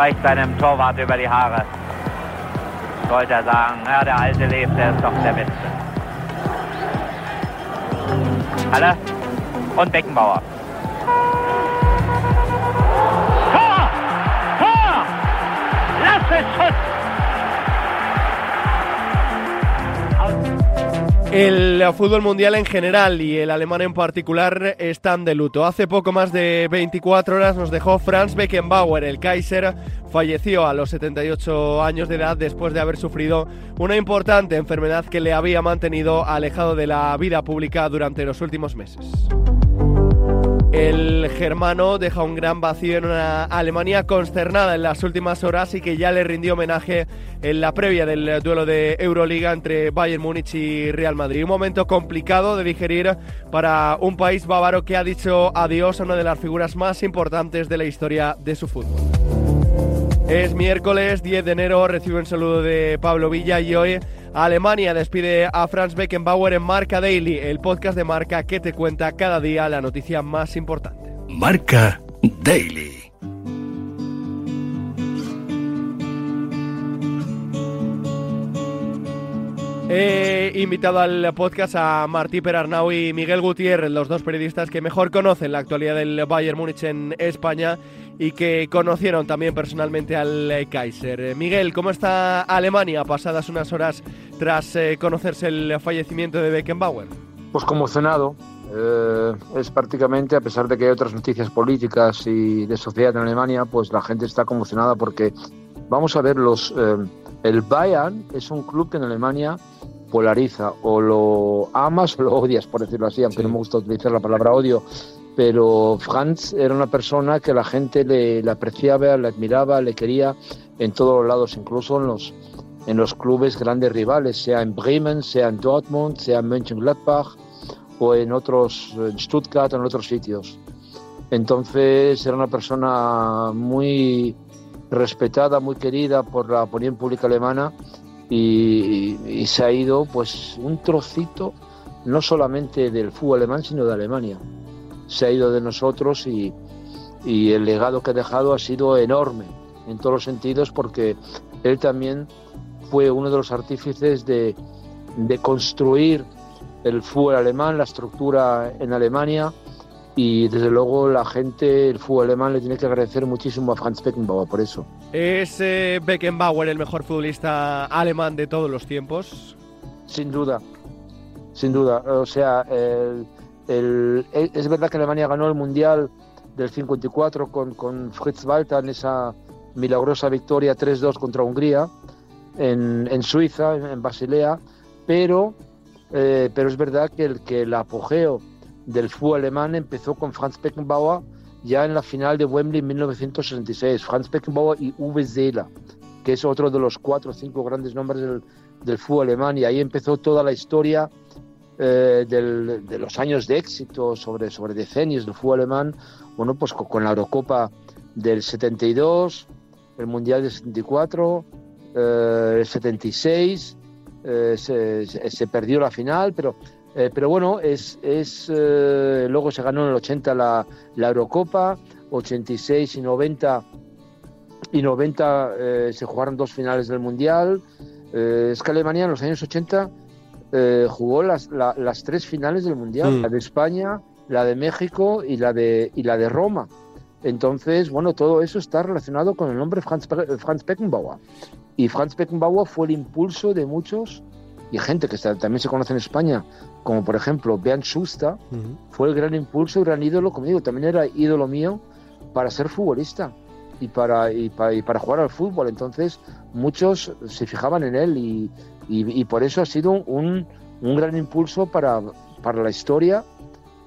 streicht seinem Torwart über die Haare. Sollte er sagen, ja, der Alte lebt, der ist doch der Beste. Halle und Beckenbauer. El fútbol mundial en general y el alemán en particular están de luto. Hace poco más de 24 horas nos dejó Franz Beckenbauer, el Kaiser, falleció a los 78 años de edad después de haber sufrido una importante enfermedad que le había mantenido alejado de la vida pública durante los últimos meses. El germano deja un gran vacío en una Alemania consternada en las últimas horas y que ya le rindió homenaje en la previa del duelo de Euroliga entre Bayern Múnich y Real Madrid. Un momento complicado de digerir para un país bávaro que ha dicho adiós a una de las figuras más importantes de la historia de su fútbol. Es miércoles 10 de enero, recibo un saludo de Pablo Villa y hoy Alemania despide a Franz Beckenbauer en Marca Daily, el podcast de Marca que te cuenta cada día la noticia más importante. Marca Daily. He invitado al podcast a Martí Perarnau y Miguel Gutiérrez, los dos periodistas que mejor conocen la actualidad del Bayern Múnich en España y que conocieron también personalmente al Kaiser. Miguel, ¿cómo está Alemania pasadas unas horas tras eh, conocerse el fallecimiento de Beckenbauer? Pues conmocionado. Eh, es prácticamente, a pesar de que hay otras noticias políticas y de sociedad en Alemania, pues la gente está conmocionada porque, vamos a ver, los, eh, el Bayern es un club que en Alemania polariza, o lo amas o lo odias, por decirlo así, aunque no me gusta utilizar la palabra odio, pero Franz era una persona que la gente le, le, apreciaba, le admiraba, le quería en todos los lados, incluso en los, en los clubes grandes rivales, sea en Bremen, sea en Dortmund, sea en Mönchengladbach o en otros, en Stuttgart en otros sitios. Entonces era una persona muy respetada, muy querida por la opinión pública alemana y, y, se ha ido pues un trocito no solamente del fútbol alemán, sino de Alemania. Se ha ido de nosotros y, y el legado que ha dejado ha sido enorme en todos los sentidos porque él también fue uno de los artífices de, de construir el fútbol alemán, la estructura en Alemania y desde luego la gente, el fútbol alemán le tiene que agradecer muchísimo a Franz Beckenbauer por eso. ¿Es eh, Beckenbauer el mejor futbolista alemán de todos los tiempos? Sin duda, sin duda. O sea, el, es verdad que Alemania ganó el Mundial del 54 con, Fritz Walter en esa milagrosa victoria 3-2 contra Hungría en, Suiza, en, en, Basilea, pero, eh, pero es verdad que el, que el apogeo del fútbol alemán empezó con Franz Beckenbauer ya en la final de Wembley en 1966. Franz Beckenbauer y Uwe Seeler, que es otro de los cuatro o cinco grandes nombres del, del fútbol alemán, y ahí empezó toda la historia eh, del, de los años de éxito sobre, sobre decenios del fútbol alemán, bueno, pues con, con la Eurocopa del 72, el Mundial del 74, eh, el 76, eh, se, se, perdió la final, pero eh, pero bueno, es, es eh, luego se ganó en el 80 la, la Eurocopa, 86 y 90 y 90 eh, se jugaron dos finales del Mundial. es que Alemania en los años 80 jugó las, la, las tres finales del Mundial, mm. la de España, la de México y la de, y la de Roma. Entonces, bueno, todo eso está relacionado con el nombre Franz, Franz Beckenbauer. Y Franz Beckenbauer fue el impulso de muchos y gente que está, también se conoce en España, como por ejemplo Bernd Schuster, uh -huh. fue el gran impulso, el gran ídolo conmigo, también era ídolo mío para ser futbolista y para, y para, y para jugar al fútbol. Entonces muchos se fijaban en él y, y, y por eso ha sido un, un gran impulso para, para, la historia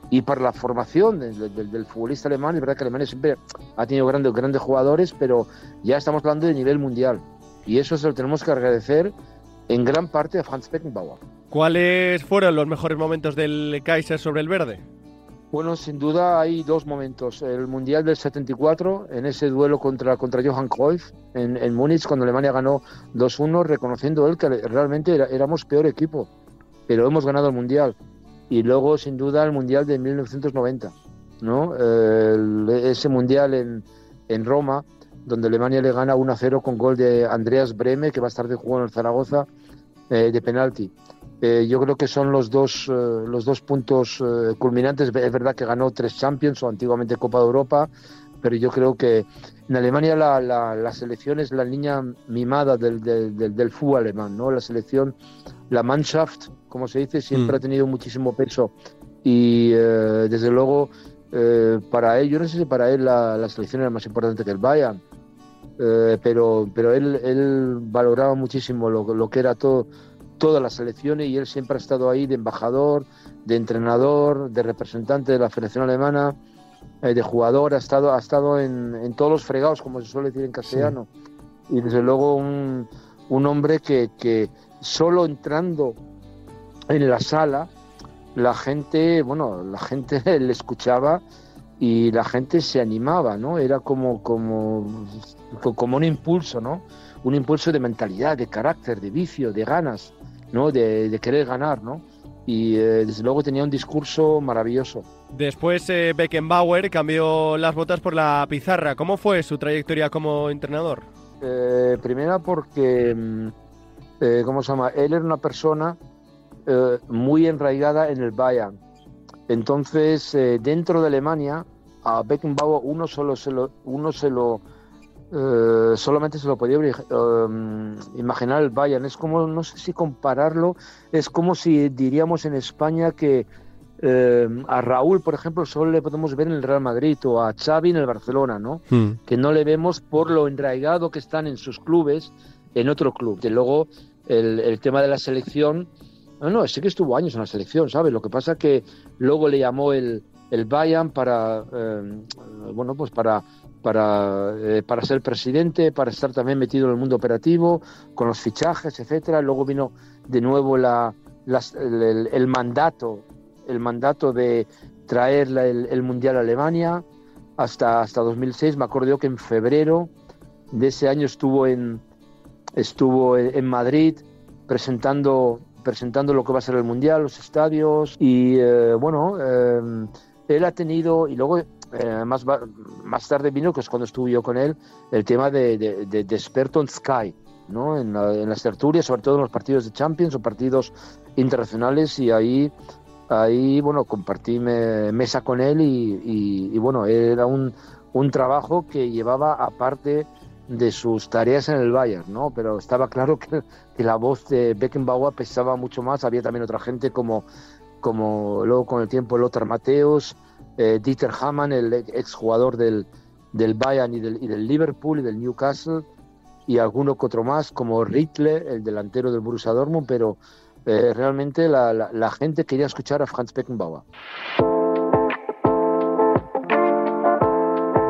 y para la formación del, del, del, futbolista alemán. Es verdad que Alemania siempre ha tenido grandes, grandes jugadores, pero ya estamos hablando de nivel mundial. Y eso se lo tenemos que agradecer en gran parte a Franz Beckenbauer. ¿Cuáles fueron los mejores momentos del Kaiser sobre el verde? Bueno, sin duda hay dos momentos. El Mundial del 74, en ese duelo contra, contra Johann Cruyff en, en Múnich, cuando Alemania ganó 2-1, reconociendo él que realmente era, éramos peor equipo, pero hemos ganado el Mundial. Y luego, sin duda, el Mundial de 1990, ¿no? El, ese Mundial en, en Roma, donde Alemania le gana 1-0 con gol de Andreas Breme, que va a estar de juego en Zaragoza, eh, de penalti. Eh, yo creo que son los dos, eh, los dos puntos eh, culminantes. Es verdad que ganó tres Champions o antiguamente Copa de Europa, pero yo creo que en Alemania la, la, la selección es la niña mimada del, del, del, del, fútbol alemán, ¿no? La selección, la Mannschaft, como se dice, siempre Mm. ha tenido muchísimo peso y eh, desde luego eh, para él, yo no sé si para él la, la selección era más importante que el Bayern, eh, pero, pero él, él valoraba muchísimo lo, lo que era todo, todas las selecciones y él siempre ha estado ahí de embajador, de entrenador, de representante de la Federación Alemana, eh, de jugador, ha estado, ha estado en, en, todos los fregados, como se suele decir en castellano. Sí. Y desde luego un, un hombre que, que, solo entrando en la sala, la gente, bueno, la gente le escuchaba y la gente se animaba, ¿no? Era como, como, como un impulso, ¿no? Un impulso de mentalidad, de carácter, de vicio, de ganas, ¿no? De, de querer ganar, ¿no? Y eh, desde luego tenía un discurso maravilloso. Después eh, Beckenbauer cambió las botas por la pizarra. ¿Cómo fue su trayectoria como entrenador? Eh, primera porque, eh, ¿cómo se llama? Él era una persona muy enraigada en el Bayern. Entonces, dentro de Alemania, a Beckenbauer uno solo se lo, uno se lo eh, solamente se lo podía um, imaginar el Bayern. Es como, no sé si compararlo, es como si diríamos en España que eh, a Raúl, por ejemplo, solo le podemos ver en el Real Madrid o a Xavi en el Barcelona, ¿no? Hmm. Que no le vemos por lo enraigado que están en sus clubes en otro club. Y luego el, el tema de la selección, no, no, sí que estuvo años en la selección, ¿sabes? Lo que pasa que luego le llamó el, el Bayern para, eh, bueno, pues para para, eh, para ser presidente, para estar también metido en el mundo operativo, con los fichajes, etcétera. Luego vino de nuevo la, el, el, mandato, el mandato de traer la, el, el, mundial a Alemania hasta hasta 2006. Me acuerdo que en febrero de ese año estuvo en estuvo en Madrid presentando presentando lo que va a ser el mundial, los estadios y eh, bueno. Eh, él ha tenido, y luego eh, más, tarde vino, que es cuando estuve yo con él, el tema de, de, de, de Sky, ¿no? En, la, en, las tertulias, sobre todo en los partidos de Champions o partidos internacionales, y ahí, ahí bueno, compartí me, mesa con él y, y, y, bueno, era un, un trabajo que llevaba aparte de sus tareas en el Bayern, ¿no? Pero estaba claro que, que la voz de Beckenbauer pesaba mucho más, había también otra gente como como luego con el tiempo Lothar Mateos, eh, Dieter Hamann, el exjugador del, del Bayern y del, y del, Liverpool y del Newcastle, y alguno que otro más, como Ritle, el delantero del Borussia Dortmund, pero eh, realmente la, gente quería escuchar a Franz Beckenbauer.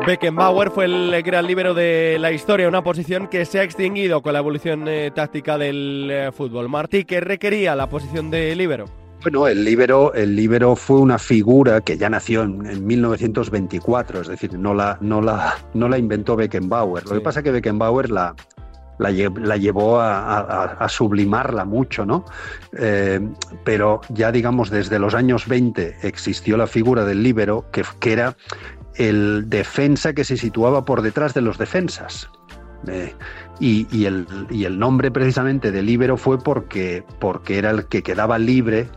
Beckenbauer fue el gran libero de la historia, una posición que se ha extinguido con la evolución eh, táctica del eh, fútbol. Martí, ¿qué requería la posición de libero? Bueno, el libero, el libero fue una figura que ya nació en, en 1924, es decir, no la, no la, no la inventó Beckenbauer. Lo sí. que pasa es que Beckenbauer la, la, la llevó a, a, a, sublimarla mucho, ¿no? Eh, pero ya, digamos, desde los años 20 existió la figura del libero, que, que era el defensa que se situaba por detrás de los defensas. Eh, y, el, nombre precisamente de libero fue porque, porque era el que quedaba libre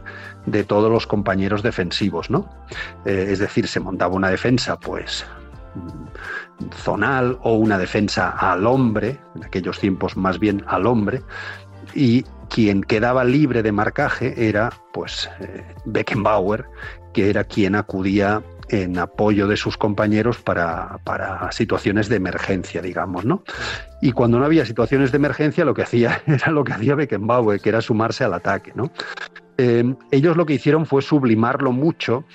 de todos los compañeros defensivos, ¿no? Eh, es decir, se montaba una defensa, pues zonal o una defensa al hombre, en aquellos tiempos más bien al hombre, y quien quedaba libre de marcaje era, pues, eh, Beckenbauer, que era quien acudía en apoyo de sus compañeros para, para, situaciones de emergencia, digamos, ¿no? Y cuando no había situaciones de emergencia, lo que hacía era lo que hacía Beckenbauer, que era sumarse al ataque, ¿no? Eh, ellos lo que hicieron fue sublimarlo mucho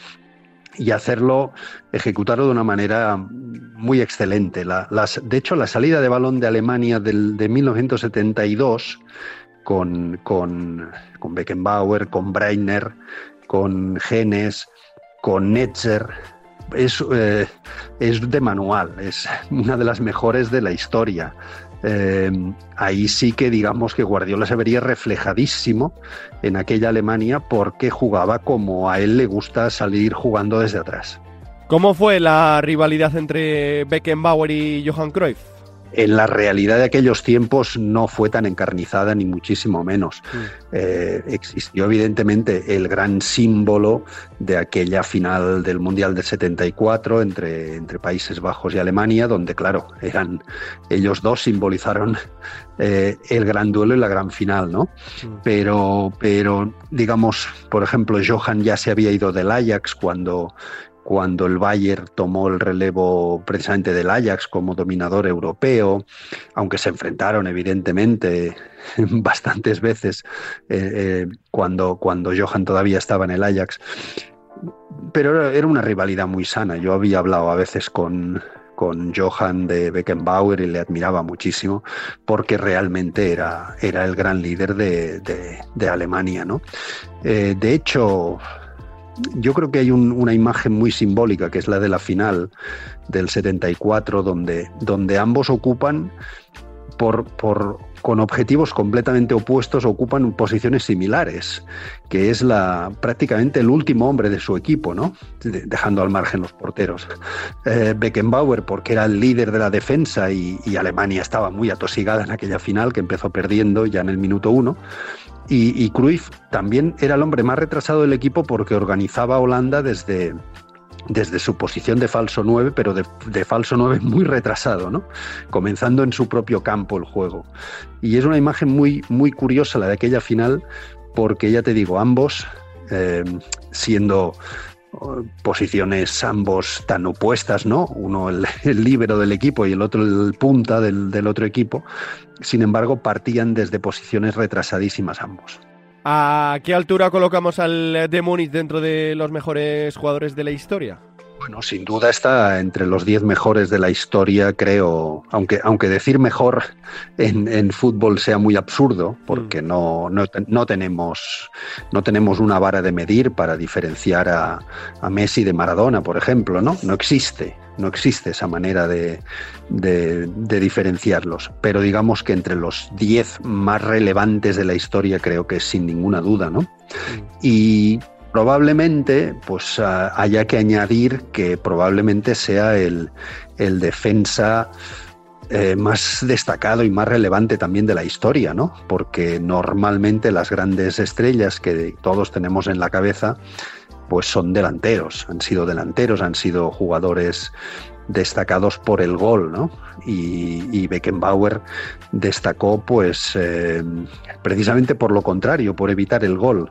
y hacerlo, ejecutarlo de una manera muy excelente. La, las, de hecho, la salida de balón de Alemania del, de 1972 con, con, con Beckenbauer, con Breitner, con Genes, con Netzer, es, eh, es, de manual, es una de las mejores de la historia. Eh, ahí sí que digamos que Guardiola se vería reflejadísimo en aquella Alemania porque jugaba como a él le gusta salir jugando desde atrás. ¿Cómo fue la rivalidad entre Beckenbauer y Johan Cruyff? En la realidad de aquellos tiempos no fue tan encarnizada ni muchísimo menos. Mm. Eh, existió evidentemente el gran símbolo de aquella final del Mundial del 74 entre, entre Países Bajos y Alemania, donde claro, eran ellos dos simbolizaron eh, el gran duelo y la gran final, ¿no? Mm. Pero, pero digamos, por ejemplo, Johan ya se había ido del Ajax cuando cuando el Bayern tomó el relevo precisamente del Ajax como dominador europeo, aunque se enfrentaron evidentemente bastantes veces eh, eh, cuando, cuando Johan todavía estaba en el Ajax. Pero era una rivalidad muy sana. Yo había hablado a veces con, con Johan de Beckenbauer y le admiraba muchísimo porque realmente era, era el gran líder de, Alemania. ¿no? Eh, de hecho, yo creo que hay una imagen muy simbólica, que es la de la final del 74, donde, donde ambos ocupan por, con objetivos completamente opuestos, ocupan posiciones similares, que es la, prácticamente el último hombre de su equipo, ¿no? dejando al margen los porteros. Eh, Beckenbauer, porque era el líder de la defensa y Alemania estaba muy atosigada en aquella final, que empezó perdiendo ya en el minuto uno. Y, Cruyff también era el hombre más retrasado del equipo porque organizaba a Holanda desde, desde su posición de falso 9, pero de, falso 9 muy retrasado, ¿no? Comenzando en su propio campo el juego. Y es una imagen muy, muy curiosa la de aquella final, porque ya te digo, ambos, eh, siendo posiciones ambos tan opuestas, ¿no? Uno el, el líbero del equipo y el otro el punta del, otro equipo. Sin embargo, partían desde posiciones retrasadísimas ambos. ¿A qué altura colocamos al de dentro de los mejores jugadores de la historia? Bueno, sin duda está entre los 10 mejores de la historia, creo, aunque, aunque decir mejor en, fútbol sea muy absurdo, porque mm. no, no, tenemos, no tenemos una vara de medir para diferenciar a, a, Messi de Maradona, por ejemplo, ¿no? No existe, no existe esa manera de, de, de diferenciarlos, pero digamos que entre los 10 más relevantes de la historia creo que es sin ninguna duda, ¿no? Mm. Y Probablemente pues haya que añadir que probablemente sea el, defensa eh, más destacado y más relevante también de la historia, ¿no? Porque normalmente las grandes estrellas que todos tenemos en la cabeza pues son delanteros, han sido delanteros, han sido jugadores destacados por el gol, ¿no? Y, Beckenbauer destacó, pues, eh, precisamente por lo contrario, por evitar el gol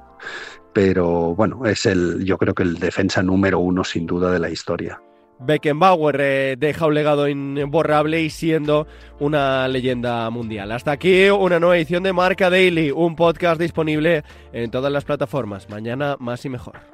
pero bueno, es el, yo creo que el defensa número uno sin duda de la historia. Beckenbauer eh, deja un legado imborrable y siendo una leyenda mundial. Hasta aquí una nueva edición de Marca Daily, un podcast disponible en todas las plataformas. Mañana más y mejor.